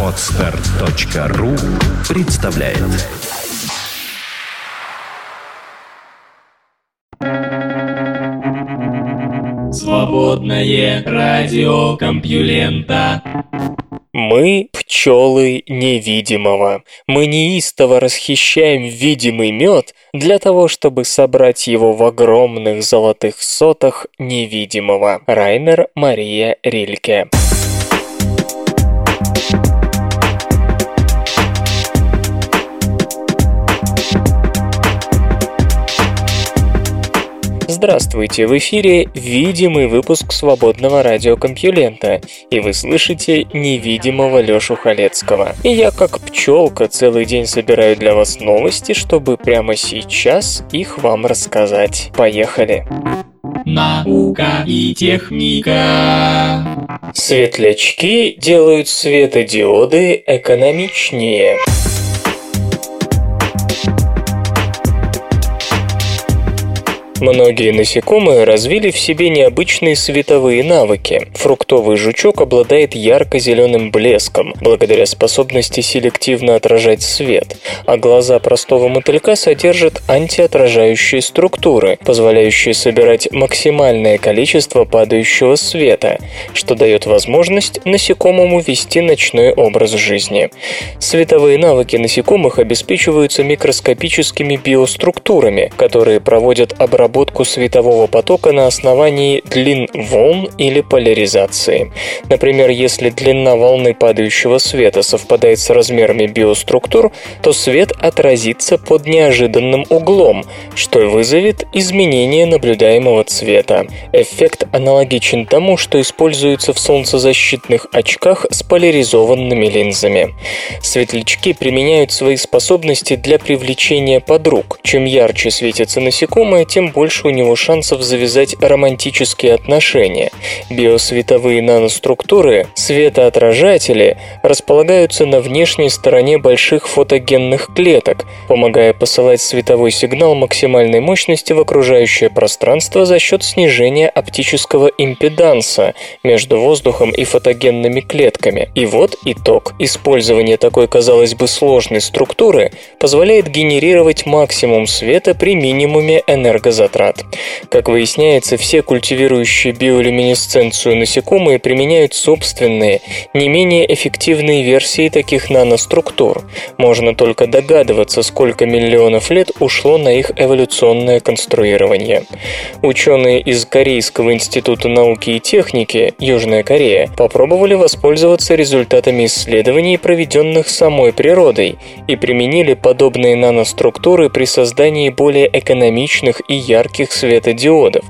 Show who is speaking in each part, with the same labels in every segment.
Speaker 1: Отстар.ру представляет
Speaker 2: Свободное радио Компьюлента
Speaker 3: Мы пчелы невидимого. Мы неистово расхищаем видимый мед для того, чтобы собрать его в огромных золотых сотах невидимого. Райнер Мария Рильке. Здравствуйте, в эфире видимый выпуск свободного радиокомпьюлента, и вы слышите невидимого Лёшу Халецкого. И я, как пчелка, целый день собираю для вас новости, чтобы прямо сейчас их вам рассказать. Поехали!
Speaker 2: Наука и техника
Speaker 3: Светлячки делают светодиоды экономичнее. Многие насекомые развили в себе необычные световые навыки. Фруктовый жучок обладает ярко-зеленым блеском, благодаря способности селективно отражать свет, а глаза простого мотылька содержат антиотражающие структуры, позволяющие собирать максимальное количество падающего света, что дает возможность насекомому вести ночной образ жизни. Световые навыки насекомых обеспечиваются микроскопическими биоструктурами, которые проводят обработку обработку светового потока на основании длин волн или поляризации. Например, если длина волны падающего света совпадает с размерами биоструктур, то свет отразится под неожиданным углом, что вызовет изменение наблюдаемого цвета. Эффект аналогичен тому, что используется в солнцезащитных очках с поляризованными линзами. Светлячки применяют свои способности для привлечения подруг. Чем ярче светятся насекомые, тем больше у него шансов завязать романтические отношения. Биосветовые наноструктуры, светоотражатели, располагаются на внешней стороне больших фотогенных клеток, помогая посылать световой сигнал максимальной мощности в окружающее пространство за счет снижения оптического импеданса между воздухом и фотогенными клетками. И вот итог. Использование такой, казалось бы, сложной структуры позволяет генерировать максимум света при минимуме энергозатрат затрат. Как выясняется, все культивирующие биолюминесценцию насекомые применяют собственные, не менее эффективные версии таких наноструктур. Можно только догадываться, сколько миллионов лет ушло на их эволюционное конструирование. Ученые из Корейского института науки и техники, Южная Корея, попробовали воспользоваться результатами исследований, проведенных самой природой, и применили подобные наноструктуры при создании более экономичных и ярких светодиодов.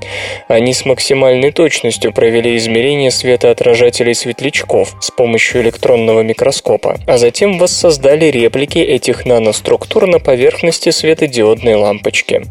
Speaker 3: Они с максимальной точностью провели измерение светоотражателей светлячков с помощью электронного микроскопа, а затем воссоздали реплики этих наноструктур на поверхности светодиодной лампочки.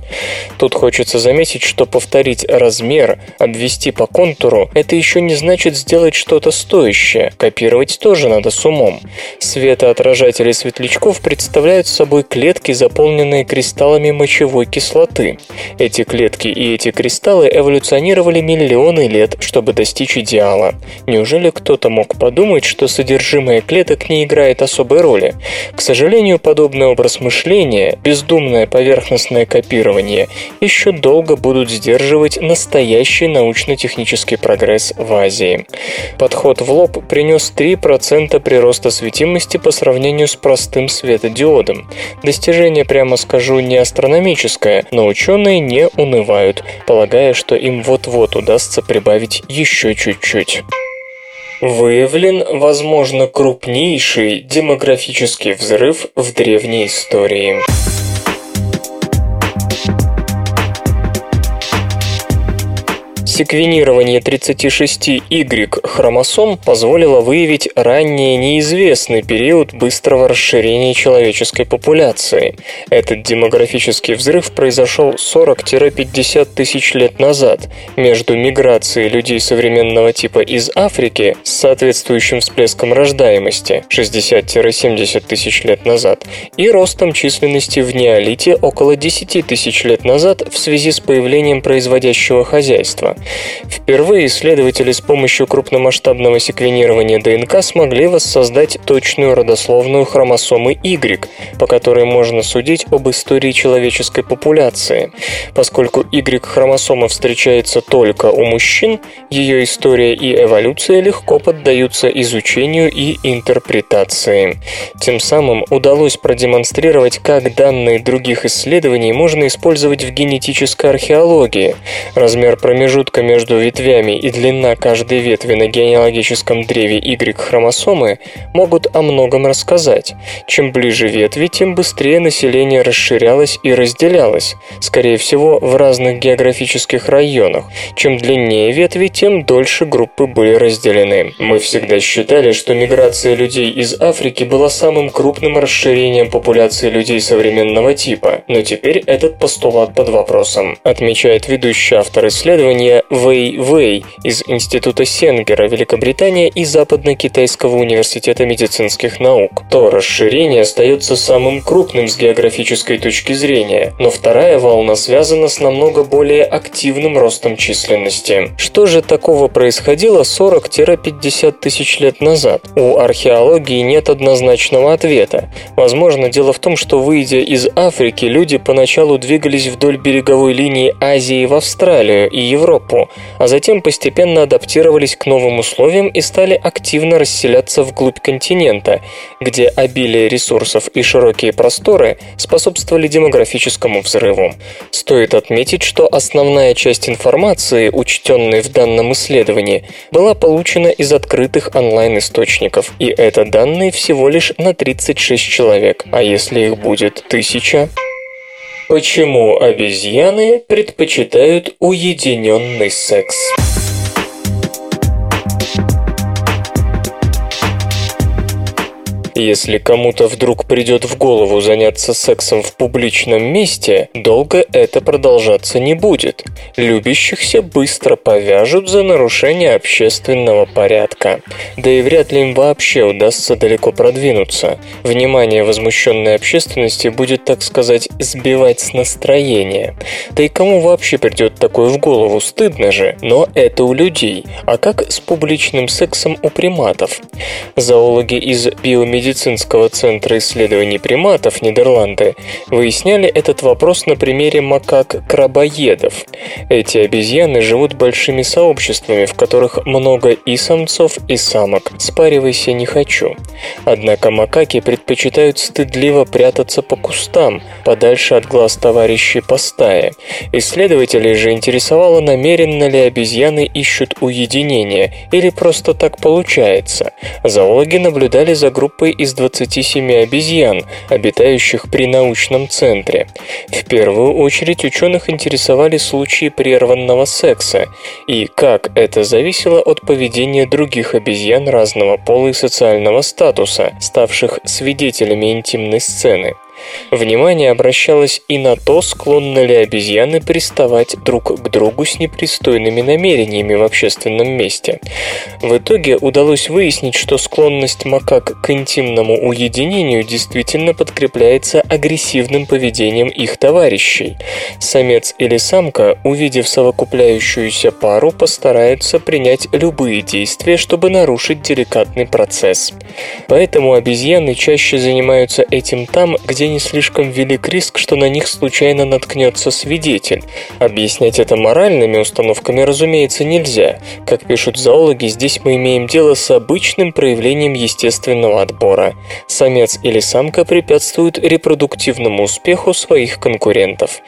Speaker 3: Тут хочется заметить, что повторить размер, обвести по контуру – это еще не значит сделать что-то стоящее, копировать тоже надо с умом. Светоотражатели светлячков представляют собой клетки, заполненные кристаллами мочевой кислоты. Эти клетки и эти кристаллы эволюционировали миллионы лет, чтобы достичь идеала. Неужели кто-то мог подумать, что содержимое клеток не играет особой роли? К сожалению, подобный образ мышления, бездумное поверхностное копирование, еще долго будут сдерживать настоящий научно-технический прогресс в Азии. Подход в лоб принес 3% прироста светимости по сравнению с простым светодиодом. Достижение, прямо скажу, не астрономическое, но ученые не унывают, полагая, что им вот-вот удастся прибавить еще чуть-чуть. Выявлен, возможно, крупнейший демографический взрыв в древней истории. Секвенирование 36Y хромосом позволило выявить ранее неизвестный период быстрого расширения человеческой популяции. Этот демографический взрыв произошел 40-50 тысяч лет назад между миграцией людей современного типа из Африки с соответствующим всплеском рождаемости 60-70 тысяч лет назад и ростом численности в неолите около 10 тысяч лет назад в связи с появлением производящего хозяйства. Впервые исследователи с помощью крупномасштабного секвенирования ДНК смогли воссоздать точную родословную хромосомы Y, по которой можно судить об истории человеческой популяции. Поскольку Y-хромосома встречается только у мужчин, ее история и эволюция легко поддаются изучению и интерпретации. Тем самым удалось продемонстрировать, как данные других исследований можно использовать в генетической археологии. Размер промежутка между ветвями и длина каждой ветви на генеалогическом древе Y-хромосомы могут о многом рассказать. Чем ближе ветви, тем быстрее население расширялось и разделялось, скорее всего, в разных географических районах. Чем длиннее ветви, тем дольше группы были разделены. Мы всегда считали, что миграция людей из Африки была самым крупным расширением популяции людей современного типа, но теперь этот постулат под вопросом, отмечает ведущий автор исследования Вэй Вэй из Института Сенгера, Великобритания и Западно-Китайского университета медицинских наук. То расширение остается самым крупным с географической точки зрения, но вторая волна связана с намного более активным ростом численности. Что же такого происходило 40-50 тысяч лет назад? У археологии нет однозначного ответа. Возможно, дело в том, что выйдя из Африки, люди поначалу двигались вдоль береговой линии Азии в Австралию и Европу, а затем постепенно адаптировались к новым условиям и стали активно расселяться вглубь континента, где обилие ресурсов и широкие просторы способствовали демографическому взрыву. Стоит отметить, что основная часть информации, учтенной в данном исследовании, была получена из открытых онлайн-источников, и это данные всего лишь на 36 человек, а если их будет тысяча? Почему обезьяны предпочитают уединенный секс? Если кому-то вдруг придет в голову заняться сексом в публичном месте, долго это продолжаться не будет. Любящихся быстро повяжут за нарушение общественного порядка. Да и вряд ли им вообще удастся далеко продвинуться. Внимание возмущенной общественности будет, так сказать, сбивать с настроения. Да и кому вообще придет такое в голову? Стыдно же. Но это у людей. А как с публичным сексом у приматов? Зоологи из биомедицины медицинского центра исследований приматов Нидерланды выясняли этот вопрос на примере макак-крабоедов. Эти обезьяны живут большими сообществами, в которых много и самцов, и самок. Спаривайся не хочу. Однако макаки предпочитают стыдливо прятаться по кустам, подальше от глаз товарищей по стае. Исследователей же интересовало, намеренно ли обезьяны ищут уединение или просто так получается. Зоологи наблюдали за группой из 27 обезьян, обитающих при научном центре. В первую очередь ученых интересовали случаи прерванного секса и как это зависело от поведения других обезьян разного пола и социального статуса, ставших свидетелями интимной сцены. Внимание обращалось и на то, склонны ли обезьяны приставать друг к другу с непристойными намерениями в общественном месте. В итоге удалось выяснить, что склонность макак к интимному уединению действительно подкрепляется агрессивным поведением их товарищей. Самец или самка, увидев совокупляющуюся пару, постараются принять любые действия, чтобы нарушить деликатный процесс. Поэтому обезьяны чаще занимаются этим там, где не слишком велик риск, что на них случайно наткнется свидетель. Объяснять это моральными установками, разумеется, нельзя. Как пишут зоологи, здесь мы имеем дело с обычным проявлением естественного отбора. Самец или самка препятствуют репродуктивному успеху своих конкурентов.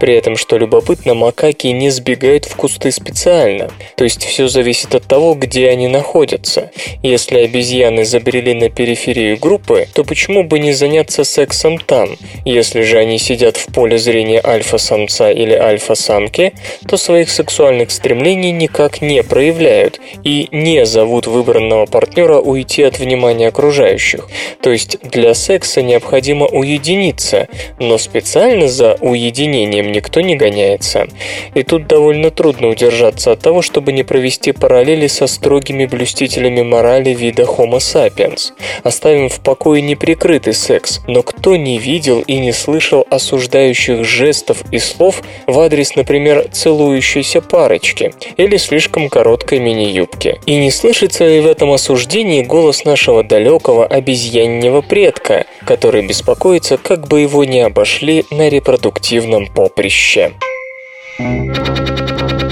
Speaker 3: При этом, что любопытно, макаки не сбегают в кусты специально. То есть все зависит от того, где они находятся. Если обезьяны забрели на периферию группы, то почему бы не заняться сексом там. Если же они сидят в поле зрения альфа-самца или альфа-самки, то своих сексуальных стремлений никак не проявляют и не зовут выбранного партнера уйти от внимания окружающих. То есть для секса необходимо уединиться, но специально за уединением никто не гоняется. И тут довольно трудно удержаться от того, чтобы не провести параллели со строгими блюстителями морали вида Homo sapiens. Оставим в покое неприкрытый секс, но кто не не видел и не слышал осуждающих жестов и слов в адрес, например, целующейся парочки или слишком короткой мини-юбки? И не слышится ли в этом осуждении голос нашего далекого обезьяннего предка, который беспокоится, как бы его не обошли на репродуктивном поприще?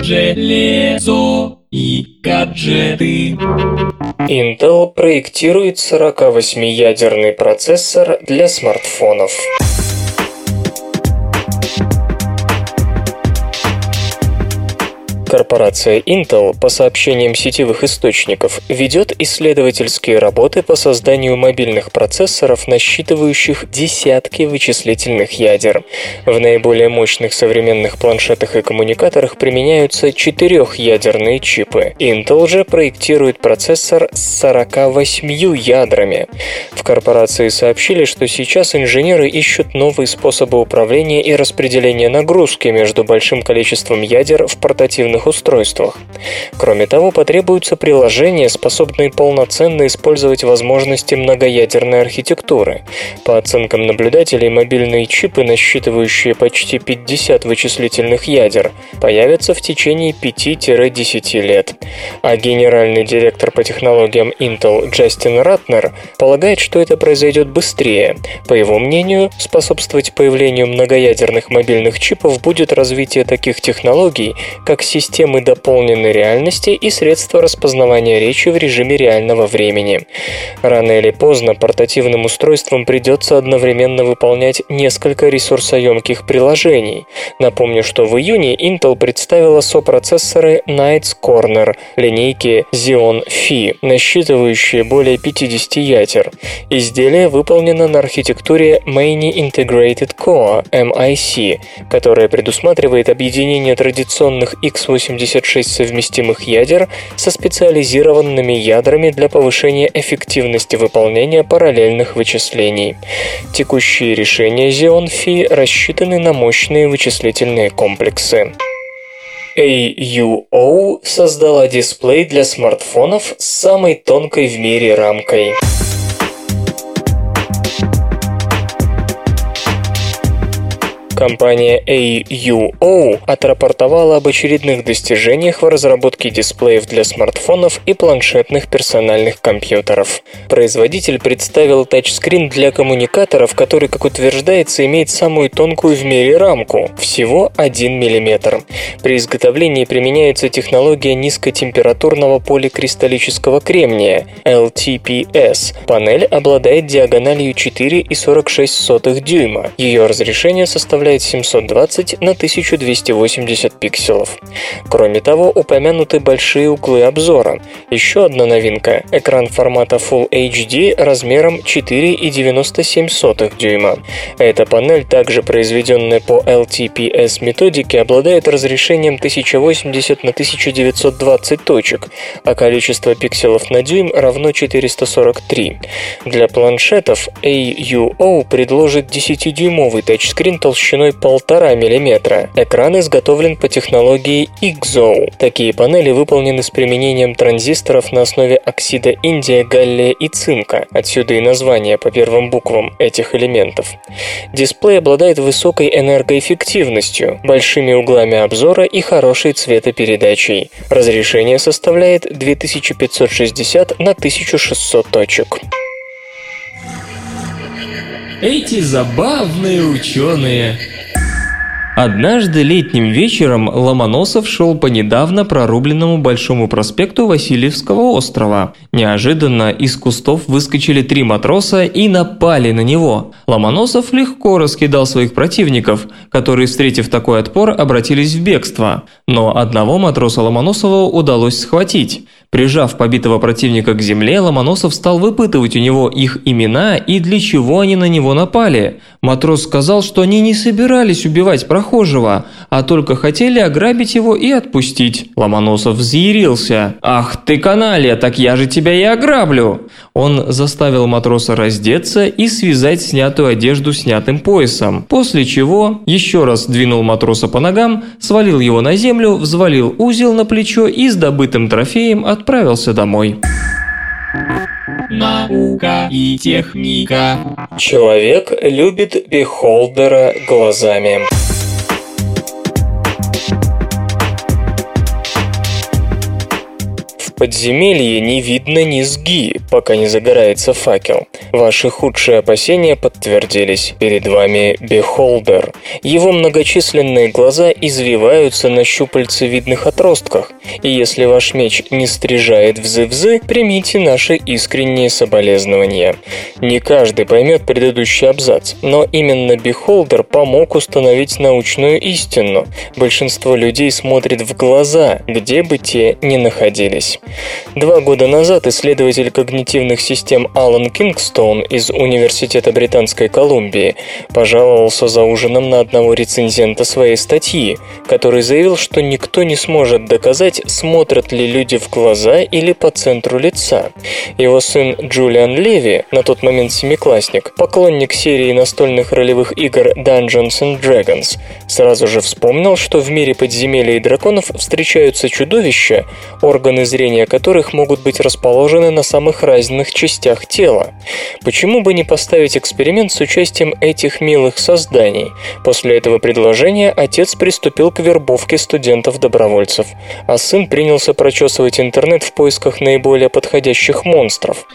Speaker 2: Железо и гаджеты.
Speaker 3: Intel проектирует 48-ядерный процессор для смартфонов. Корпорация Intel, по сообщениям сетевых источников, ведет исследовательские работы по созданию мобильных процессоров, насчитывающих десятки вычислительных ядер. В наиболее мощных современных планшетах и коммуникаторах применяются четырехъядерные чипы. Intel же проектирует процессор с 48 ядрами. В корпорации сообщили, что сейчас инженеры ищут новые способы управления и распределения нагрузки между большим количеством ядер в портативных устройствах. Кроме того, потребуются приложения, способные полноценно использовать возможности многоядерной архитектуры. По оценкам наблюдателей, мобильные чипы, насчитывающие почти 50 вычислительных ядер, появятся в течение 5-10 лет. А генеральный директор по технологиям Intel Джастин Ратнер полагает, что это произойдет быстрее. По его мнению, способствовать появлению многоядерных мобильных чипов будет развитие таких технологий, как система системы дополненной реальности и средства распознавания речи в режиме реального времени. Рано или поздно портативным устройствам придется одновременно выполнять несколько ресурсоемких приложений. Напомню, что в июне Intel представила сопроцессоры Knights Corner линейки Xeon Phi, насчитывающие более 50 ядер. Изделие выполнено на архитектуре Many Integrated Core MIC, которая предусматривает объединение традиционных x86 86 совместимых ядер со специализированными ядрами для повышения эффективности выполнения параллельных вычислений. Текущие решения Xeon Phi рассчитаны на мощные вычислительные комплексы. AUO создала дисплей для смартфонов с самой тонкой в мире рамкой. Компания AUO отрапортовала об очередных достижениях в разработке дисплеев для смартфонов и планшетных персональных компьютеров. Производитель представил тачскрин для коммуникаторов, который, как утверждается, имеет самую тонкую в мире рамку – всего 1 мм. При изготовлении применяется технология низкотемпературного поликристаллического кремния – LTPS. Панель обладает диагональю 4,46 дюйма. Ее разрешение составляет составляет 720 на 1280 пикселов. Кроме того, упомянуты большие углы обзора. Еще одна новинка – экран формата Full HD размером 4,97 дюйма. Эта панель, также произведенная по LTPS методике, обладает разрешением 1080 на 1920 точек, а количество пикселов на дюйм равно 443. Для планшетов AUO предложит 10-дюймовый тачскрин толщиной толщиной 1,5 мм. Экран изготовлен по технологии IGZO. Такие панели выполнены с применением транзисторов на основе оксида индия, галлия и цинка. Отсюда и название по первым буквам этих элементов. Дисплей обладает высокой энергоэффективностью, большими углами обзора и хорошей цветопередачей. Разрешение составляет 2560 на 1600 точек.
Speaker 2: Эти забавные ученые.
Speaker 3: Однажды летним вечером Ломоносов шел по недавно прорубленному Большому проспекту Васильевского острова. Неожиданно из кустов выскочили три матроса и напали на него. Ломоносов легко раскидал своих противников, которые, встретив такой отпор, обратились в бегство. Но одного матроса Ломоносова удалось схватить. Прижав побитого противника к земле, Ломоносов стал выпытывать у него их имена и для чего они на него напали. Матрос сказал, что они не собирались убивать прохожего, а только хотели ограбить его и отпустить. Ломоносов взъярился. «Ах ты каналья, так я же тебя и ограблю!» Он заставил матроса раздеться и связать снятую одежду снятым поясом, после чего еще раз двинул матроса по ногам, свалил его на землю, взвалил узел на плечо и с добытым трофеем от отправился домой.
Speaker 2: наука и техника.
Speaker 3: Человек любит бихолдера глазами. Подземелье не видно ни зги, пока не загорается факел. Ваши худшие опасения подтвердились. Перед вами Бехолдер. Его многочисленные глаза извиваются на щупальцевидных отростках. И если ваш меч не стрижает взы-взы, примите наши искренние соболезнования. Не каждый поймет предыдущий абзац, но именно Бехолдер помог установить научную истину. Большинство людей смотрит в глаза, где бы те ни находились. Два года назад исследователь когнитивных систем Алан Кингстоун из Университета Британской Колумбии пожаловался за ужином на одного рецензента своей статьи, который заявил, что никто не сможет доказать, смотрят ли люди в глаза или по центру лица. Его сын Джулиан Леви, на тот момент семиклассник, поклонник серии настольных ролевых игр Dungeons and Dragons, сразу же вспомнил, что в мире подземелий и драконов встречаются чудовища, органы зрения зрения которых могут быть расположены на самых разных частях тела. Почему бы не поставить эксперимент с участием этих милых созданий? После этого предложения отец приступил к вербовке студентов-добровольцев, а сын принялся прочесывать интернет в поисках наиболее подходящих монстров.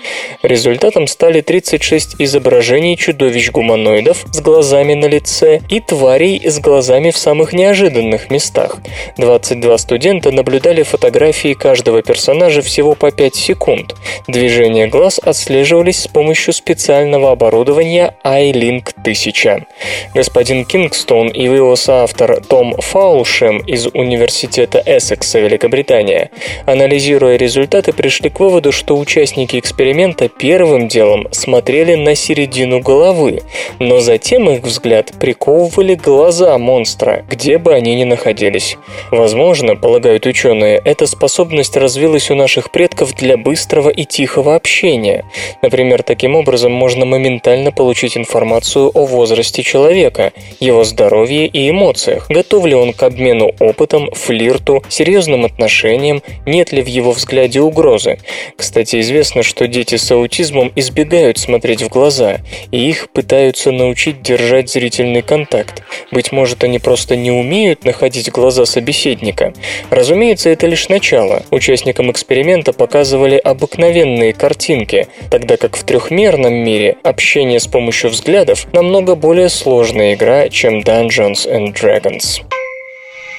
Speaker 3: Результатом стали 36 изображений чудовищ-гуманоидов с глазами на лице и тварей с глазами в самых неожиданных местах. 22 студента наблюдали фотографии каждого персонажа персонажа всего по 5 секунд. Движения глаз отслеживались с помощью специального оборудования iLink 1000. Господин Кингстон и его соавтор Том Фаулшем из Университета Эссекса, Великобритания, анализируя результаты, пришли к выводу, что участники эксперимента первым делом смотрели на середину головы, но затем их взгляд приковывали глаза монстра, где бы они ни находились. Возможно, полагают ученые, эта способность развилась появилась у наших предков для быстрого и тихого общения. Например, таким образом можно моментально получить информацию о возрасте человека, его здоровье и эмоциях, готов ли он к обмену опытом, флирту, серьезным отношениям, нет ли в его взгляде угрозы. Кстати, известно, что дети с аутизмом избегают смотреть в глаза, и их пытаются научить держать зрительный контакт. Быть может, они просто не умеют находить глаза собеседника. Разумеется, это лишь начало. Участникам эксперимента показывали обыкновенные картинки, тогда как в трехмерном мире общение с помощью взглядов намного более сложная игра, чем Dungeons and Dragons.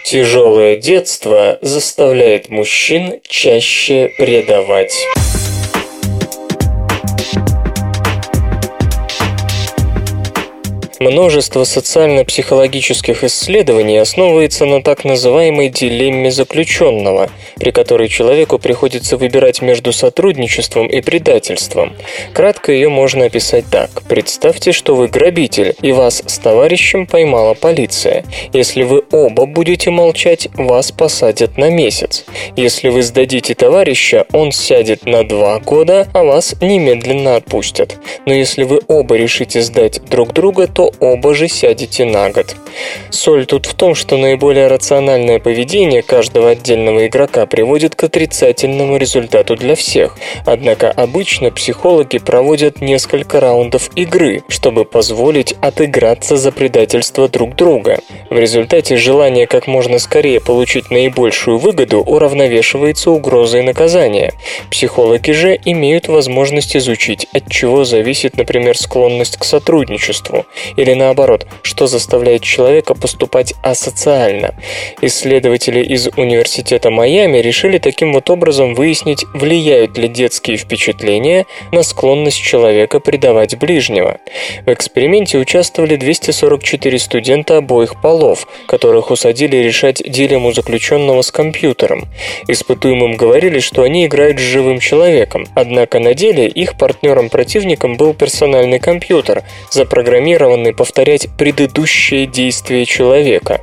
Speaker 3: Тяжелое детство заставляет мужчин чаще предавать. Множество социально-психологических исследований основывается на так называемой дилемме заключенного, при которой человеку приходится выбирать между сотрудничеством и предательством. Кратко ее можно описать так. Представьте, что вы грабитель, и вас с товарищем поймала полиция. Если вы оба будете молчать, вас посадят на месяц. Если вы сдадите товарища, он сядет на два года, а вас немедленно отпустят. Но если вы оба решите сдать друг друга, то оба же сядете на год. Соль тут в том, что наиболее рациональное поведение каждого отдельного игрока приводит к отрицательному результату для всех. Однако обычно психологи проводят несколько раундов игры, чтобы позволить отыграться за предательство друг друга. В результате желание как можно скорее получить наибольшую выгоду уравновешивается угрозой наказания. Психологи же имеют возможность изучить, от чего зависит, например, склонность к сотрудничеству или наоборот, что заставляет человека поступать асоциально. Исследователи из Университета Майами решили таким вот образом выяснить, влияют ли детские впечатления на склонность человека предавать ближнего. В эксперименте участвовали 244 студента обоих полов, которых усадили решать дилемму заключенного с компьютером. Испытуемым говорили, что они играют с живым человеком, однако на деле их партнером-противником был персональный компьютер, запрограммированный способный повторять предыдущее действие человека.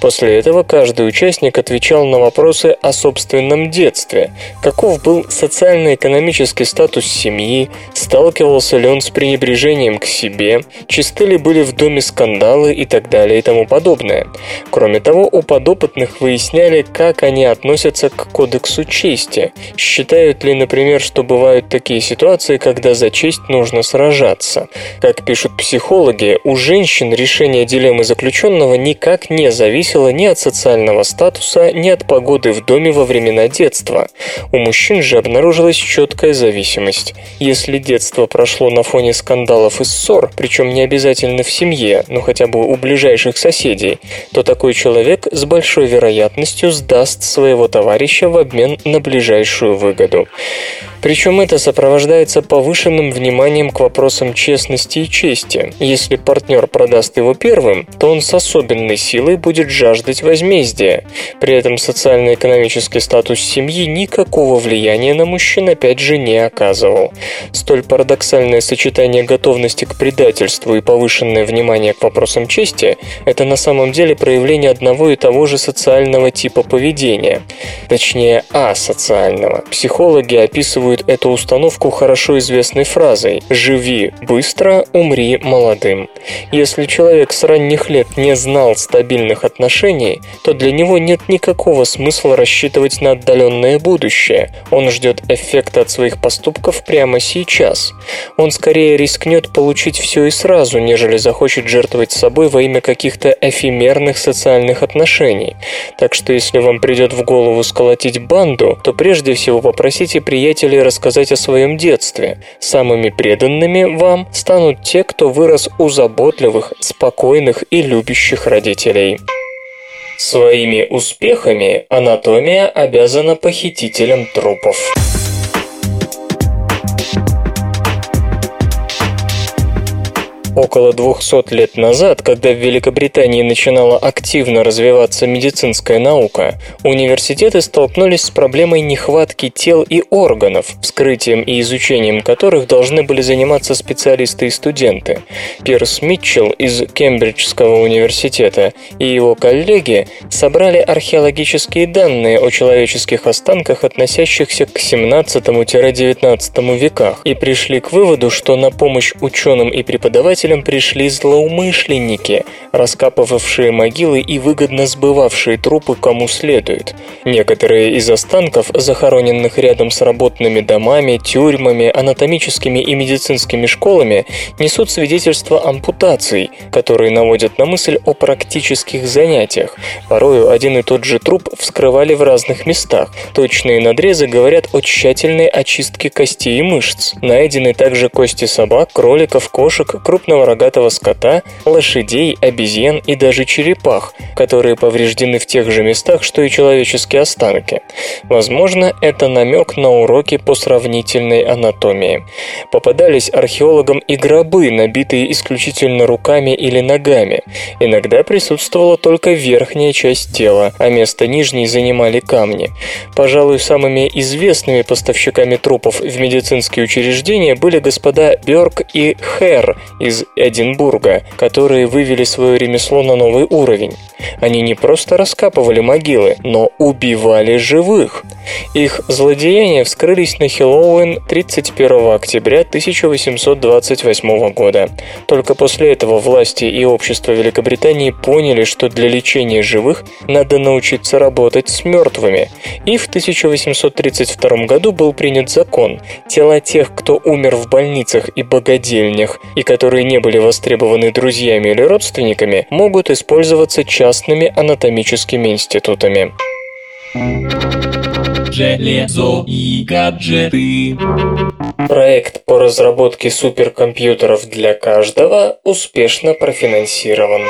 Speaker 3: После этого каждый участник отвечал на вопросы о собственном детстве, каков был социально-экономический статус семьи, сталкивался ли он с пренебрежением к себе, чисты ли были в доме скандалы и так далее и тому подобное. Кроме того, у подопытных выясняли, как они относятся к кодексу чести, считают ли, например, что бывают такие ситуации, когда за честь нужно сражаться. Как пишут психологи, у женщин решение дилеммы заключенного никак не зависело ни от социального статуса, ни от погоды в доме во времена детства. У мужчин же обнаружилась четкая зависимость. Если детство прошло на фоне скандалов и ссор, причем не обязательно в семье, но хотя бы у ближайших соседей, то такой человек с большой вероятностью сдаст своего товарища в обмен на ближайшую выгоду. Причем это сопровождается повышенным вниманием к вопросам честности и чести. Если партнер продаст его первым, то он с особенной силой будет жаждать возмездия. При этом социально-экономический статус семьи никакого влияния на мужчин опять же не оказывал. Столь парадоксальное сочетание готовности к предательству и повышенное внимание к вопросам чести – это на самом деле проявление одного и того же социального типа поведения. Точнее, асоциального. Психологи описывают мотивирует эту установку хорошо известной фразой «Живи быстро, умри молодым». Если человек с ранних лет не знал стабильных отношений, то для него нет никакого смысла рассчитывать на отдаленное будущее. Он ждет эффекта от своих поступков прямо сейчас. Он скорее рискнет получить все и сразу, нежели захочет жертвовать собой во имя каких-то эфемерных социальных отношений. Так что если вам придет в голову сколотить банду, то прежде всего попросите приятелей рассказать о своем детстве. Самыми преданными вам станут те, кто вырос у заботливых, спокойных и любящих родителей. Своими успехами анатомия обязана похитителям трупов. Около 200 лет назад, когда в Великобритании начинала активно развиваться медицинская наука, университеты столкнулись с проблемой нехватки тел и органов, вскрытием и изучением которых должны были заниматься специалисты и студенты. Пирс Митчелл из Кембриджского университета и его коллеги собрали археологические данные о человеческих останках, относящихся к 17-19 веках, и пришли к выводу, что на помощь ученым и преподавателям искателям пришли злоумышленники, раскапывавшие могилы и выгодно сбывавшие трупы кому следует. Некоторые из останков, захороненных рядом с работными домами, тюрьмами, анатомическими и медицинскими школами, несут свидетельство ампутаций, которые наводят на мысль о практических занятиях. Порою один и тот же труп вскрывали в разных местах. Точные надрезы говорят о тщательной очистке костей и мышц. Найдены также кости собак, кроликов, кошек, крупных крупного рогатого скота, лошадей, обезьян и даже черепах, которые повреждены в тех же местах, что и человеческие останки. Возможно, это намек на уроки по сравнительной анатомии. Попадались археологам и гробы, набитые исключительно руками или ногами. Иногда присутствовала только верхняя часть тела, а место нижней занимали камни. Пожалуй, самыми известными поставщиками трупов в медицинские учреждения были господа Бёрк и Хер из Эдинбурга, которые вывели свое ремесло на новый уровень. Они не просто раскапывали могилы, но убивали живых. Их злодеяния вскрылись на Хэллоуин 31 октября 1828 года. Только после этого власти и общество Великобритании поняли, что для лечения живых надо научиться работать с мертвыми. И в 1832 году был принят закон. Тела тех, кто умер в больницах и богадельнях, и которые не были востребованы друзьями или родственниками, могут использоваться частными анатомическими институтами.
Speaker 2: Железо и гаджеты.
Speaker 3: Проект по разработке суперкомпьютеров для каждого успешно профинансирован.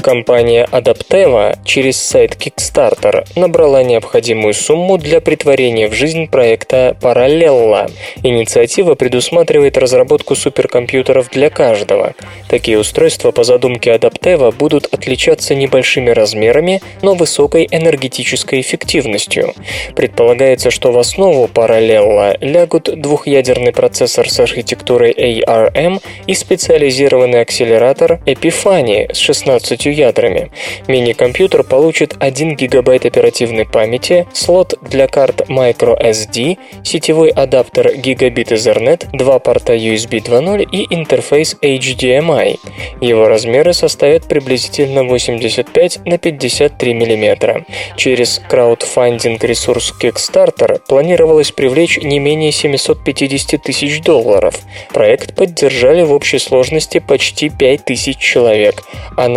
Speaker 3: Компания Adapteva через сайт Kickstarter набрала необходимую сумму для притворения в жизнь проекта Parallella. Инициатива предусматривает разработку суперкомпьютеров для каждого. Такие устройства по задумке Adapteva будут отличаться небольшими размерами, но высокой энергетической эффективностью. Предполагается, что в основу Parallella лягут двухъядерный процессор с архитектурой ARM и специализированный акселератор Epiphany с 16 ядрами. Мини-компьютер получит 1 гигабайт оперативной памяти, слот для карт microSD, сетевой адаптер Gigabit Ethernet, два порта USB 2.0 и интерфейс HDMI. Его размеры составят приблизительно 85 на 53 мм. Через краудфандинг ресурс Kickstarter планировалось привлечь не менее 750 тысяч долларов. Проект поддержали в общей сложности почти 5000 человек, а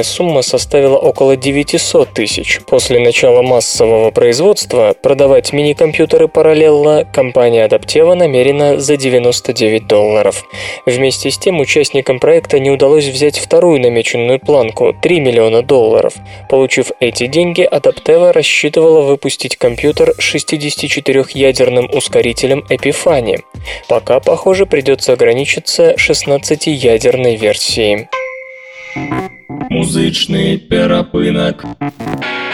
Speaker 3: набранная сумма составила около 900 тысяч. После начала массового производства продавать мини-компьютеры параллельно компания Adapteva намерена за 99 долларов. Вместе с тем участникам проекта не удалось взять вторую намеченную планку – 3 миллиона долларов. Получив эти деньги, Adapteva рассчитывала выпустить компьютер с 64-ядерным ускорителем Epiphany. Пока, похоже, придется ограничиться 16-ядерной версией.
Speaker 2: Музычный перапынак.
Speaker 3: Сегодня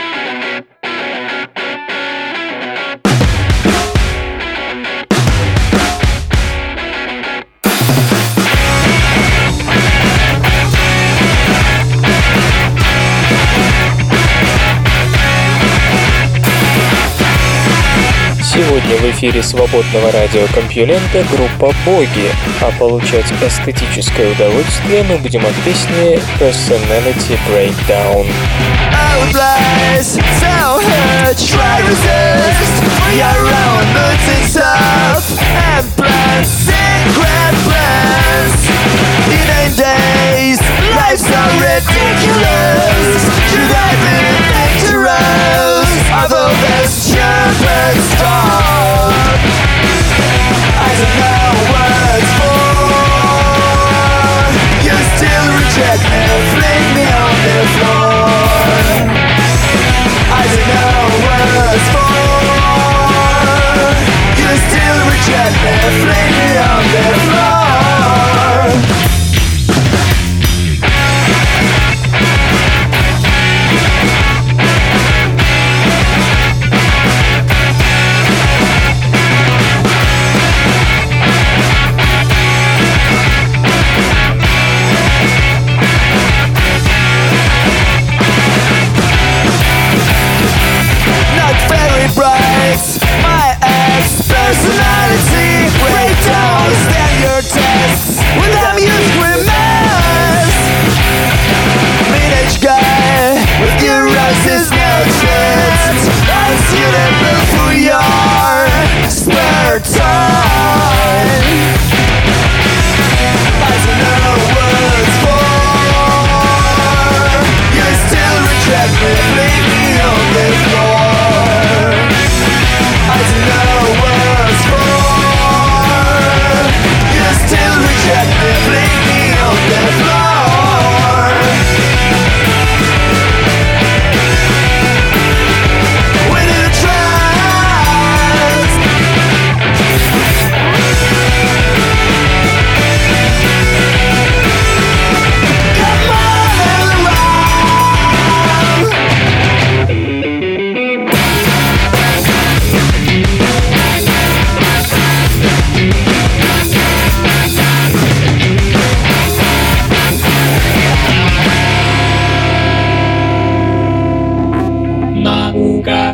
Speaker 3: эфире свободного радиокомпьюлента группа «Боги», а получать эстетическое удовольствие мы будем от песни «Personality Breakdown».
Speaker 4: Life's so ridiculous Should I be dangerous? Although the shepherd stop I don't know what's for. You still reject me, fling me on the floor. I don't know what's for. You still reject me,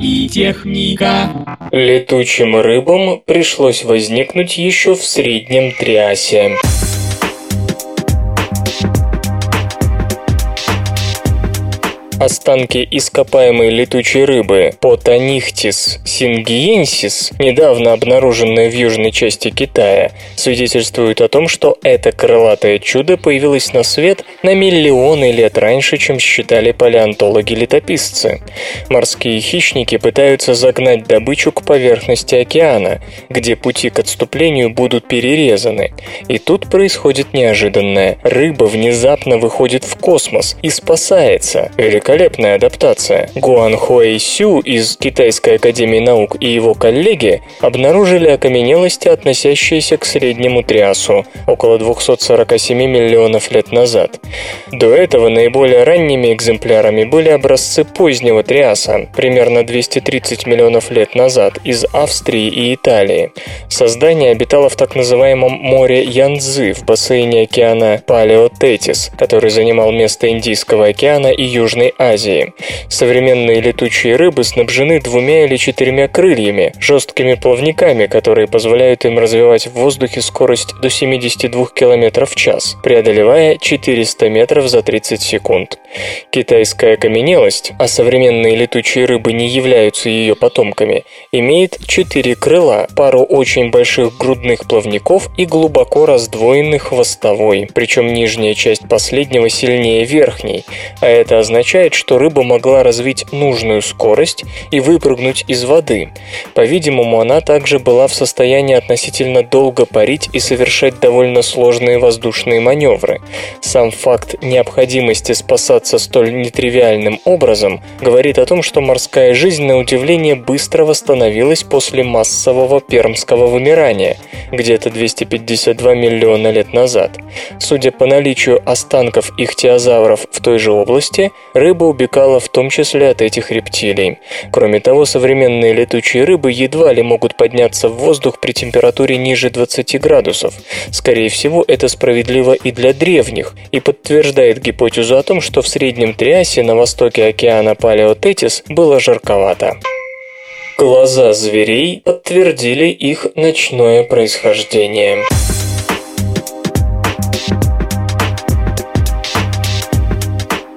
Speaker 2: и техника.
Speaker 3: Летучим рыбам пришлось возникнуть еще в среднем триасе. Останки ископаемой летучей рыбы Потанихтис сингиенсис, недавно обнаруженная в южной части Китая, свидетельствуют о том, что это крылатое чудо появилось на свет на миллионы лет раньше, чем считали палеонтологи-летописцы. Морские хищники пытаются загнать добычу к поверхности океана, где пути к отступлению будут перерезаны. И тут происходит неожиданное. Рыба внезапно выходит в космос и спасается. Великолепная адаптация. Гуан Хуэй Сю из Китайской академии наук и его коллеги обнаружили окаменелости, относящиеся к среднему триасу, около 247 миллионов лет назад. До этого наиболее ранними экземплярами были образцы позднего триаса, примерно 230 миллионов лет назад, из Австрии и Италии. Создание обитало в так называемом море Янцзы в бассейне океана Палеотетис, который занимал место Индийского океана и Южной Азии. Современные летучие рыбы снабжены двумя или четырьмя крыльями, жесткими плавниками, которые позволяют им развивать в воздухе скорость до 72 км в час, преодолевая 400 метров за 30 секунд. Китайская окаменелость, а современные летучие рыбы не являются ее потомками, имеет четыре крыла, пару очень больших грудных плавников и глубоко раздвоенный хвостовой, причем нижняя часть последнего сильнее верхней, а это означает, что рыба могла развить нужную скорость и выпрыгнуть из воды. По-видимому, она также была в состоянии относительно долго парить и совершать довольно сложные воздушные маневры. Сам факт необходимости спасаться столь нетривиальным образом говорит о том, что морская жизнь на удивление быстро восстановилась после массового пермского вымирания, где-то 252 миллиона лет назад. Судя по наличию останков ихтиозавров в той же области, рыба убегала в том числе от этих рептилий. Кроме того, современные летучие рыбы едва ли могут подняться в воздух при температуре ниже 20 градусов. Скорее всего, это справедливо и для древних, и подтверждает гипотезу о том, что в среднем триасе на востоке океана Палеотетис было жарковато. Глаза зверей подтвердили их ночное происхождение.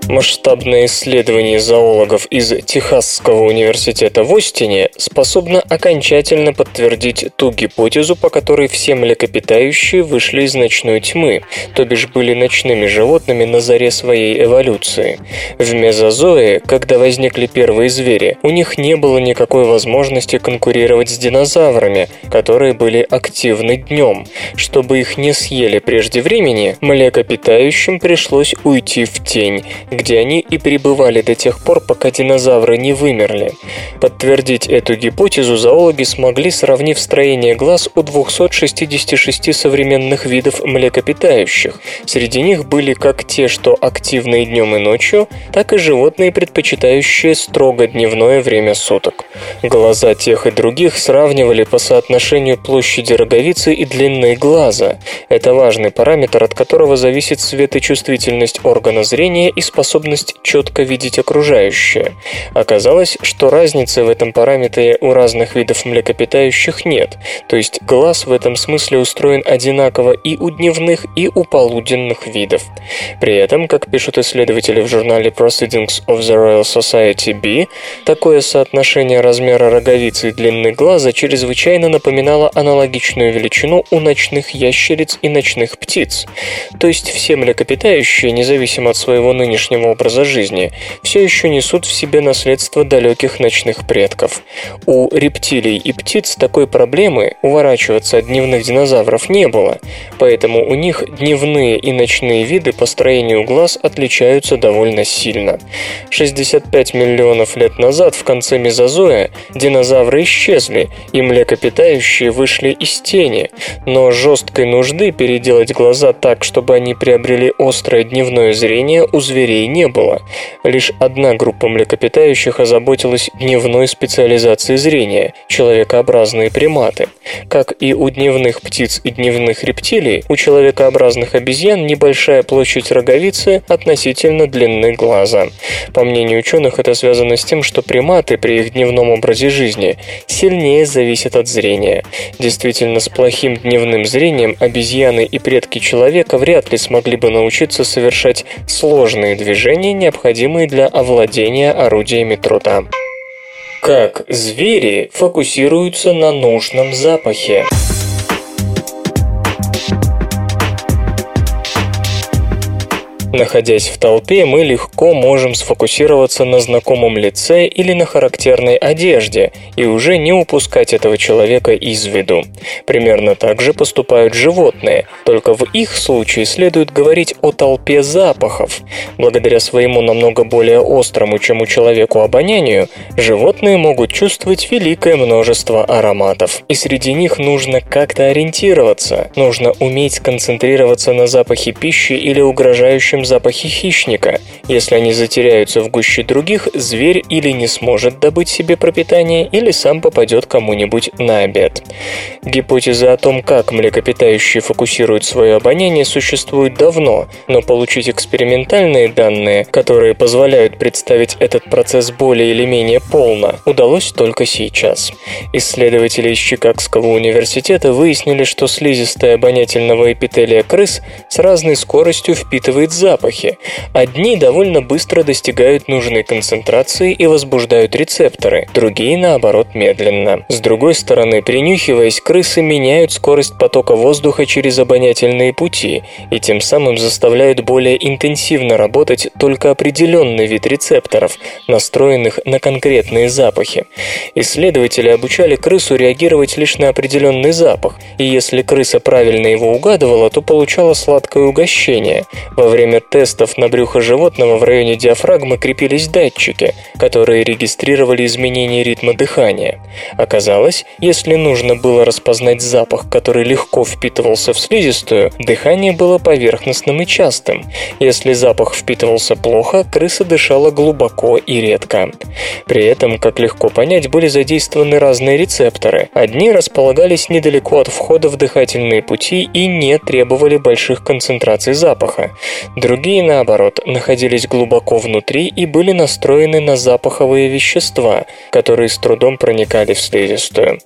Speaker 3: Масштабное исследование зоологов из Техасского университета в Остине способно окончательно подтвердить ту гипотезу, по которой все млекопитающие вышли из ночной тьмы, то бишь были ночными животными на заре своей эволюции. В мезозое, когда возникли первые звери, у них не было никакой возможности конкурировать с динозаврами, которые были активны днем. Чтобы их не съели прежде времени, млекопитающим пришлось уйти в тень, где они и пребывали до тех пор, пока динозавры не вымерли. Подтвердить эту гипотезу зоологи смогли, сравнив строение глаз у 266 современных видов млекопитающих. Среди них были как те, что активны днем и ночью, так и животные, предпочитающие строго дневное время суток. Глаза тех и других сравнивали по соотношению площади роговицы и длины глаза. Это важный параметр, от которого зависит светочувствительность органа зрения и способность способность четко видеть окружающее. Оказалось, что разницы в этом параметре у разных видов млекопитающих нет, то есть глаз в этом смысле устроен одинаково и у дневных, и у полуденных видов. При этом, как пишут исследователи в журнале Proceedings of the Royal Society B, такое соотношение размера роговицы и длины глаза чрезвычайно напоминало аналогичную величину у ночных ящериц и ночных птиц. То есть все млекопитающие, независимо от своего нынешнего нынешнего образа жизни, все еще несут в себе наследство далеких ночных предков. У рептилий и птиц такой проблемы уворачиваться от дневных динозавров не было, поэтому у них дневные и ночные виды по строению глаз отличаются довольно сильно. 65 миллионов лет назад, в конце мезозоя, динозавры исчезли, и млекопитающие вышли из тени, но жесткой нужды переделать глаза так, чтобы они приобрели острое дневное зрение у зверей зверей не было. Лишь одна группа млекопитающих озаботилась дневной специализацией зрения – человекообразные приматы. Как и у дневных птиц и дневных рептилий, у человекообразных обезьян небольшая площадь роговицы относительно длины глаза. По мнению ученых, это связано с тем, что приматы при их дневном образе жизни сильнее зависят от зрения. Действительно, с плохим дневным зрением обезьяны и предки человека вряд ли смогли бы научиться совершать сложные движения движения, необходимые для овладения орудиями труда. Как звери фокусируются на нужном запахе? Находясь в толпе, мы легко можем сфокусироваться на знакомом лице или на характерной одежде и уже не упускать этого человека из виду. Примерно так же поступают животные, только в их случае следует говорить о толпе запахов. Благодаря своему намного более острому, чем у человека обонянию, животные могут чувствовать великое множество ароматов. И среди них нужно как-то ориентироваться, нужно уметь концентрироваться на запахе пищи или угрожающем запахи хищника. Если они затеряются в гуще других, зверь или не сможет добыть себе пропитание, или сам попадет кому-нибудь на обед. Гипотеза о том, как млекопитающие фокусируют свое обоняние, существует давно, но получить экспериментальные данные, которые позволяют представить этот процесс более или менее полно, удалось только сейчас. Исследователи из Чикагского университета выяснили, что слизистая обонятельного эпителия крыс с разной скоростью впитывает запах, запахи. Одни довольно быстро достигают нужной концентрации и возбуждают рецепторы, другие, наоборот, медленно. С другой стороны, принюхиваясь, крысы меняют скорость потока воздуха через обонятельные пути и тем самым заставляют более интенсивно работать только определенный вид рецепторов, настроенных на конкретные запахи. Исследователи обучали крысу реагировать лишь на определенный запах, и если крыса правильно его угадывала, то получала сладкое угощение. Во время тестов на брюхо животного в районе диафрагмы крепились датчики, которые регистрировали изменения ритма дыхания. Оказалось, если нужно было распознать запах, который легко впитывался в слизистую, дыхание было поверхностным и частым. Если запах впитывался плохо, крыса дышала глубоко и редко. При этом, как легко понять, были задействованы разные рецепторы. Одни располагались недалеко от входа в дыхательные пути и не требовали больших концентраций запаха. Другие, наоборот, находились глубоко внутри и были настроены на запаховые вещества, которые с трудом проникали в слизистую.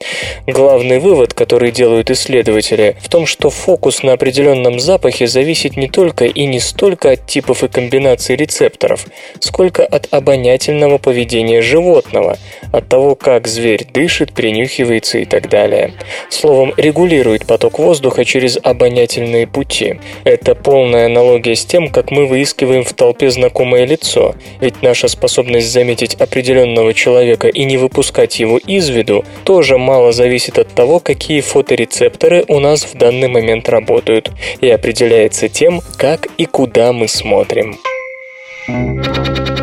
Speaker 3: Главный вывод, который делают исследователи, в том, что фокус на определенном запахе зависит не только и не столько от типов и комбинаций рецепторов, сколько от обонятельного поведения животного, от того, как зверь дышит, принюхивается и так далее. Словом, регулирует поток воздуха через обонятельные пути. Это полная аналогия с тем, как мы выискиваем в толпе знакомое лицо, ведь наша способность заметить определенного человека и не выпускать его из виду тоже мало зависит от того, какие фоторецепторы у нас в данный момент работают, и определяется тем, как и куда мы смотрим.
Speaker 2: Железо и,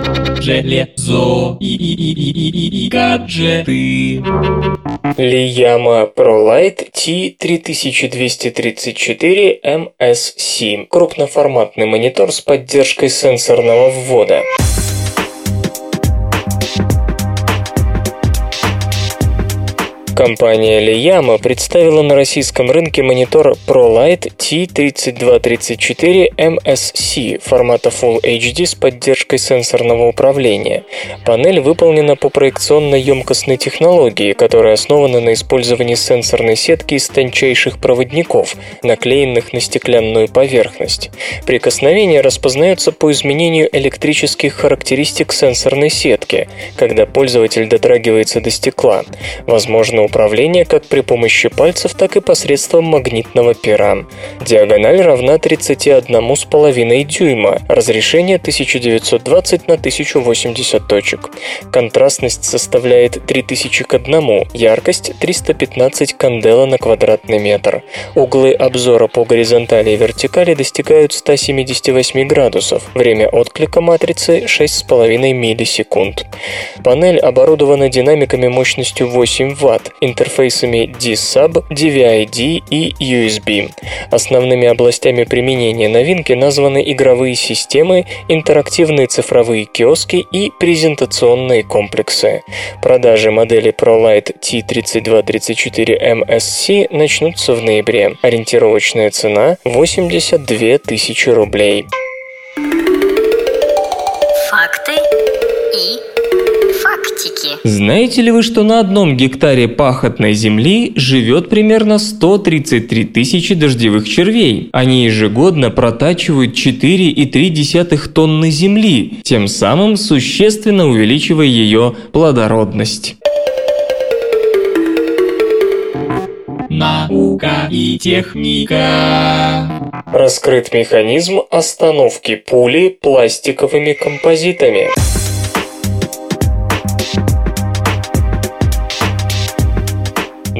Speaker 2: и, и, гаджеты.
Speaker 3: Liyama ProLight T3234 MS7. Крупноформатный монитор с поддержкой сенсорного ввода. Компания Liyama представила на российском рынке монитор ProLight T3234 MSC формата Full HD с поддержкой сенсорного управления. Панель выполнена по проекционно-емкостной технологии, которая основана на использовании сенсорной сетки из тончайших проводников, наклеенных на стеклянную поверхность. Прикосновение распознается по изменению электрических характеристик сенсорной сетки, когда пользователь дотрагивается до стекла. Возможно управления как при помощи пальцев, так и посредством магнитного пера. Диагональ равна 31,5 дюйма, разрешение 1920 на 1080 точек. Контрастность составляет 3000 к 1, яркость 315 кандела на квадратный метр. Углы обзора по горизонтали и вертикали достигают 178 градусов, время отклика матрицы 6,5 миллисекунд. Панель оборудована динамиками мощностью 8 Вт, интерфейсами D-Sub, DVI-D и USB. Основными областями применения новинки названы игровые системы, интерактивные цифровые киоски и презентационные комплексы. Продажи модели ProLight T3234 MSC начнутся в ноябре. Ориентировочная цена 82 тысячи рублей. Знаете ли вы, что на одном гектаре пахотной земли живет примерно 133 тысячи дождевых червей? Они ежегодно протачивают 4,3 тонны земли, тем самым существенно увеличивая ее плодородность.
Speaker 2: Наука и техника.
Speaker 3: Раскрыт механизм остановки пули пластиковыми композитами.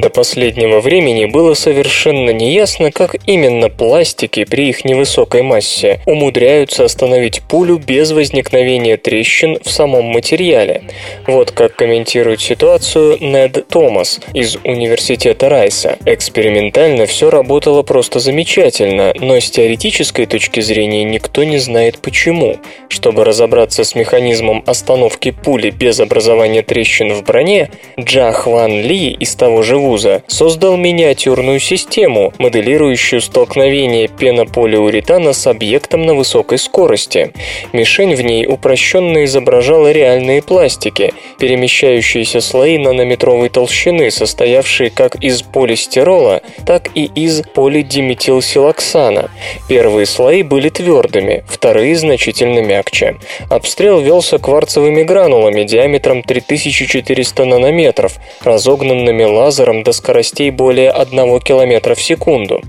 Speaker 3: До последнего времени было совершенно неясно, как именно пластики при их невысокой массе умудряются остановить пулю без возникновения трещин в самом материале. Вот как комментирует ситуацию Нед Томас из Университета Райса. Экспериментально все работало просто замечательно, но с теоретической точки зрения никто не знает почему. Чтобы разобраться с механизмом остановки пули без образования трещин в броне, Джа Хван Ли из того же вуза создал миниатюрную систему, моделирующую столкновение пенополиуретана с объектом на высокой скорости. Мишень в ней упрощенно изображала реальные пластики, перемещающиеся слои нанометровой толщины, состоявшие как из полистирола, так и из полидиметилсилоксана. Первые слои были твердыми, вторые значительно мягче. Обстрел велся кварцевыми гранулами диаметром 3400 нанометров, разогнанными лазером до скоростей более 1 км в секунду.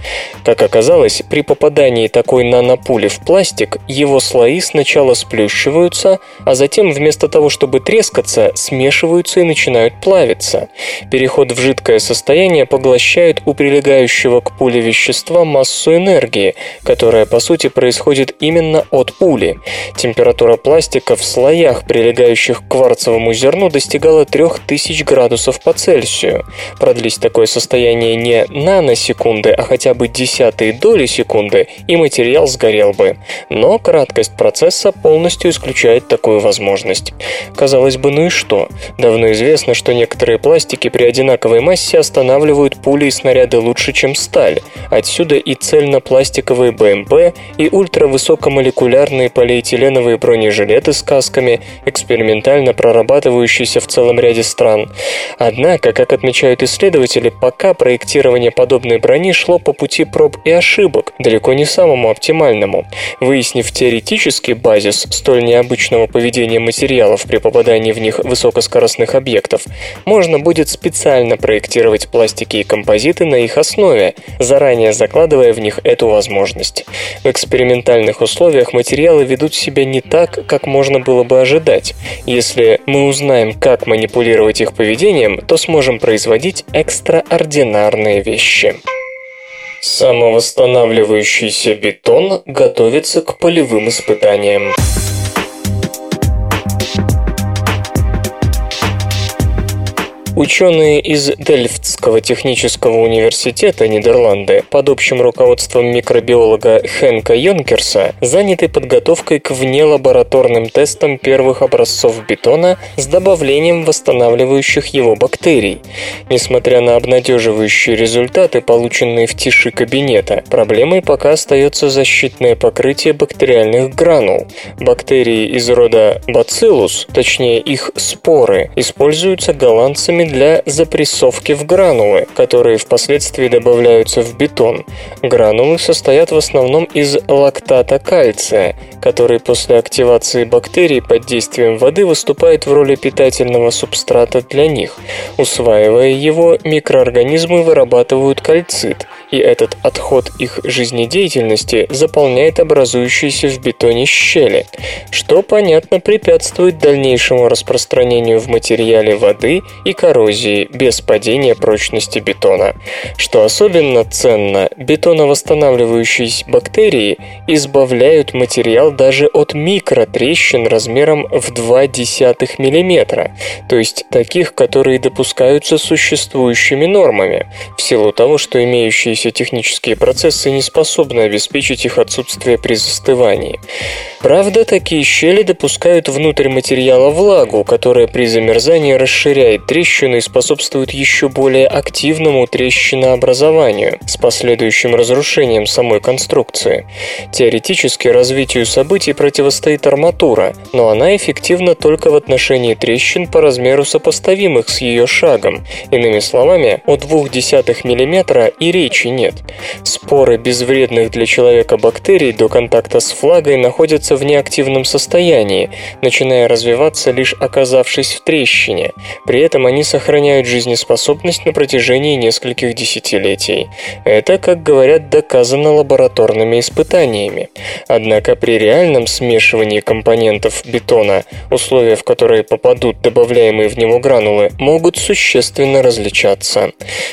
Speaker 3: Как оказалось, при попадании такой нанопули в пластик, его слои сначала сплющиваются, а затем вместо того, чтобы трескаться, смешиваются и начинают плавиться. Переход в жидкое состояние поглощает у прилегающего к пуле вещества массу энергии, которая по сути происходит именно от пули. Температура пластика в слоях, прилегающих к кварцевому зерну, достигала 3000 градусов по Цельсию. Продлись такое состояние не наносекунды, а хотя бы десятые доли секунды, и материал сгорел бы. Но краткость процесса полностью исключает такую возможность. Казалось бы, ну и что? Давно известно, что некоторые пластики при одинаковой массе останавливают пули и снаряды лучше, чем сталь. Отсюда и цельнопластиковые БМП, и ультравысокомолекулярные полиэтиленовые бронежилеты с касками, экспериментально прорабатывающиеся в целом ряде стран. Однако, как отмечают исследователи, пока проектирование подобной брони шло по пути проб и ошибок, далеко не самому оптимальному. Выяснив теоретический базис столь необычного поведения материалов при попадании в них высокоскоростных объектов, можно будет специально проектировать пластики и композиты на их основе, заранее закладывая в них эту возможность. В экспериментальных условиях материалы ведут себя не так, как можно было бы ожидать. Если мы узнаем, как манипулировать их поведением, то сможем производить экстраординарные вещи. Самовосстанавливающийся бетон готовится к полевым испытаниям. Ученые из Дельфтского технического университета Нидерланды под общим руководством микробиолога Хенка Йонкерса заняты подготовкой к внелабораторным тестам первых образцов бетона с добавлением восстанавливающих его бактерий. Несмотря на обнадеживающие результаты, полученные в тиши кабинета, проблемой пока остается защитное покрытие бактериальных гранул. Бактерии из рода Bacillus, точнее их споры, используются голландцами для запрессовки в гранулы, которые впоследствии добавляются в бетон. Гранулы состоят в основном из лактата кальция, который после активации бактерий под действием воды выступает в роли питательного субстрата для них. Усваивая его, микроорганизмы вырабатывают кальцит, и этот отход их жизнедеятельности заполняет образующиеся в бетоне щели, что, понятно, препятствует дальнейшему распространению в материале воды и коррозии без падения прочности бетона. Что особенно ценно, бетоновосстанавливающиеся бактерии избавляют материал даже от микротрещин размером в 0,2 мм, то есть таких, которые допускают допускаются существующими нормами, в силу того, что имеющиеся технические процессы не способны обеспечить их отсутствие при застывании. Правда, такие щели допускают внутрь материала влагу, которая при замерзании расширяет трещину и способствует еще более активному трещинообразованию с последующим разрушением самой конструкции. Теоретически развитию событий противостоит арматура, но она эффективна только в отношении трещин по размеру сопоставимых с ее шагом. Иными словами, о 0,2 мм и речи нет. Споры безвредных для человека бактерий до контакта с флагой находятся в неактивном состоянии, начиная развиваться лишь оказавшись в трещине. При этом они сохраняют жизнеспособность на протяжении нескольких десятилетий. Это, как говорят, доказано лабораторными испытаниями. Однако при реальном смешивании компонентов бетона условия, в которые попадут добавляемые в него гранулы, могут существенно различаться.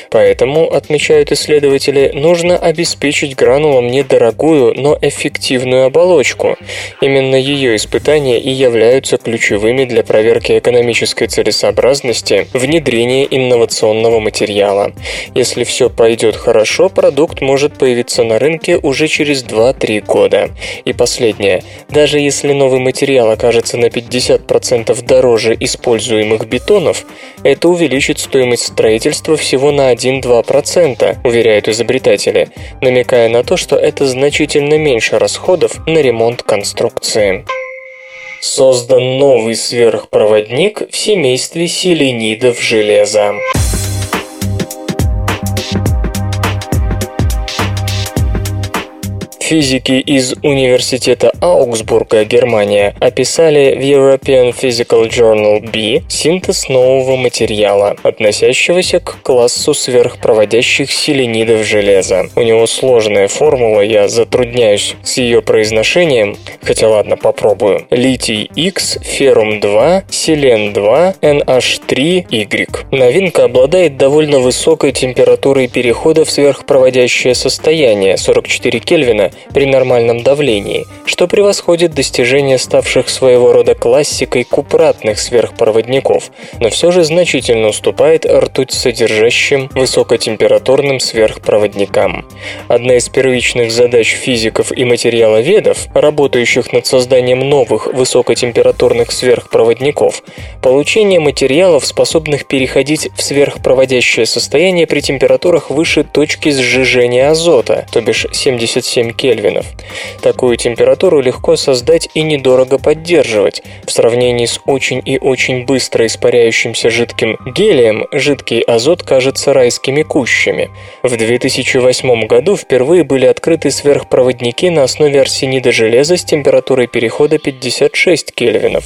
Speaker 3: Поэтому, отмечают исследователи, нужно обеспечить гранулам недорогую, но эффективную оболочку. Именно ее испытания и являются ключевыми для проверки экономической целесообразности внедрения инновационного материала. Если все пойдет хорошо, продукт может появиться на рынке уже через 2-3 года. И последнее. Даже если новый материал окажется на 50% дороже используемых бетонов, это увеличит стоимость строительства всего на 1-2%, уверяют изобретатели, намекая на то, что это значительно меньше расходов на ремонт конструкции. Создан новый сверхпроводник в семействе селенидов железа. Физики из Университета Аугсбурга, Германия, описали в European Physical Journal B синтез нового материала, относящегося к классу сверхпроводящих селенидов железа. У него сложная формула, я затрудняюсь с ее произношением, хотя ладно, попробую. Литий X, феррум 2, селен 2, NH3, Y. Новинка обладает довольно высокой температурой перехода в сверхпроводящее состояние 44 Кельвина при нормальном давлении, что превосходит достижения ставших своего рода классикой купратных сверхпроводников, но все же значительно уступает ртуть содержащим высокотемпературным сверхпроводникам. Одна из первичных задач физиков и материаловедов, работающих над созданием новых высокотемпературных сверхпроводников, получение материалов, способных переходить в сверхпроводящее состояние при температурах выше точки сжижения азота, то бишь 77 кельвинов. Такую температуру легко создать и недорого поддерживать. В сравнении с очень и очень быстро испаряющимся жидким гелием, жидкий азот кажется райскими кущами. В 2008 году впервые были открыты сверхпроводники на основе арсенида железа с температурой перехода 56 кельвинов.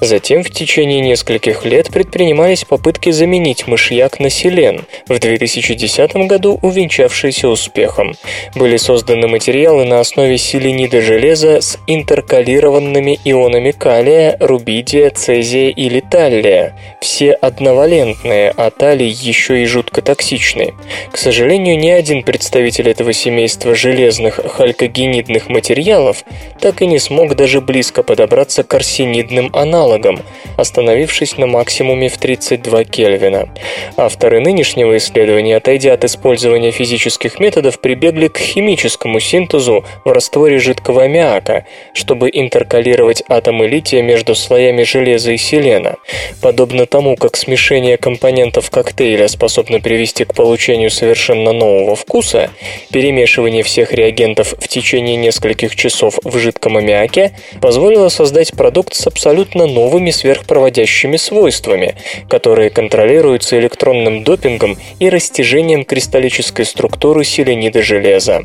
Speaker 3: Затем в течение нескольких лет предпринимались попытки заменить мышьяк на селен, в 2010 году увенчавшиеся успехом. Были созданы материалы, материалы на основе селенида железа с интеркалированными ионами калия, рубидия, цезия или таллия. Все одновалентные, а талий еще и жутко токсичны. К сожалению, ни один представитель этого семейства железных халькогенидных материалов так и не смог даже близко подобраться к арсенидным аналогам, остановившись на максимуме в 32 Кельвина. Авторы нынешнего исследования, отойдя от использования физических методов, прибегли к химическому синтезу глюкозу в растворе жидкого аммиака, чтобы интеркалировать атомы лития между слоями железа и селена. Подобно тому, как смешение компонентов коктейля способно привести к получению совершенно нового вкуса, перемешивание всех реагентов в течение нескольких часов в жидком аммиаке позволило создать продукт с абсолютно новыми сверхпроводящими свойствами, которые контролируются электронным допингом и растяжением кристаллической структуры селенида железа.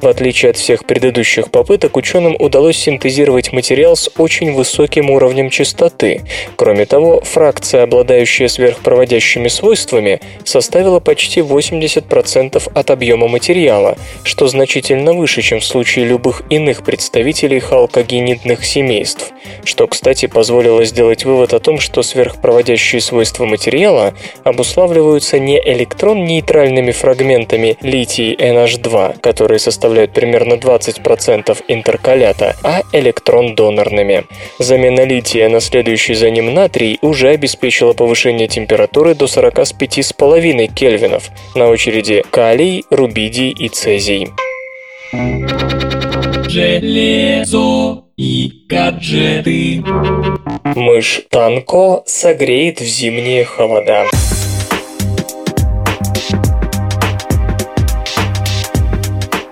Speaker 3: В отличие от всех предыдущих попыток, ученым удалось синтезировать материал с очень высоким уровнем чистоты. Кроме того, фракция, обладающая сверхпроводящими свойствами, составила почти 80% от объема материала, что значительно выше, чем в случае любых иных представителей халкогенидных семейств. Что, кстати, позволило сделать вывод о том, что сверхпроводящие свойства материала обуславливаются не электрон-нейтральными фрагментами литий NH2, которые составляют примерно примерно 20% интеркалята, а электрон донорными. Замена лития на следующий за ним натрий уже обеспечила повышение температуры до 45,5 кельвинов. На очереди калий, рубидий и цезий.
Speaker 2: Железо и гаджеты.
Speaker 3: Мышь Танко согреет в зимние холода.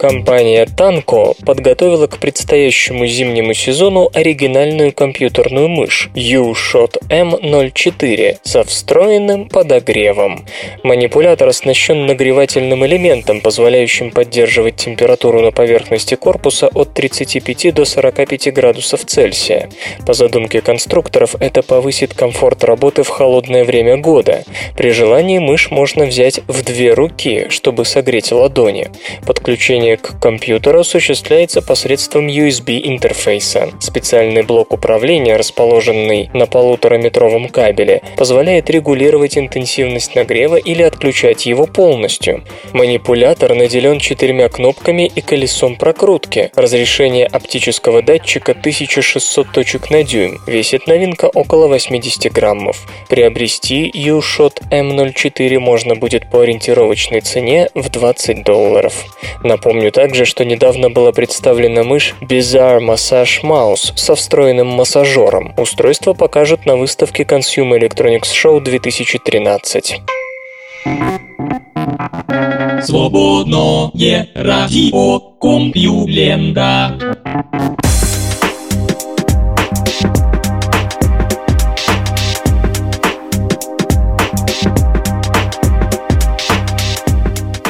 Speaker 3: Компания Tanko подготовила к предстоящему зимнему сезону оригинальную компьютерную мышь U-Shot M04 со встроенным подогревом. Манипулятор оснащен нагревательным элементом, позволяющим поддерживать температуру на поверхности корпуса от 35 до 45 градусов Цельсия. По задумке конструкторов, это повысит комфорт работы в холодное время года. При желании мышь можно взять в две руки, чтобы согреть ладони. Подключение Подключение к компьютеру осуществляется посредством USB-интерфейса. Специальный блок управления, расположенный на полутораметровом кабеле, позволяет регулировать интенсивность нагрева или отключать его полностью. Манипулятор наделен четырьмя кнопками и колесом прокрутки. Разрешение оптического датчика 1600 точек на дюйм. Весит новинка около 80 граммов. Приобрести U-Shot M04 можно будет по ориентировочной цене в 20 долларов. Напомню, Напомню также, что недавно была представлена мышь Bizarre Massage Mouse со встроенным массажером. Устройство покажут на выставке Consumer Electronics Show 2013.
Speaker 2: Свободное радио Компьюлента.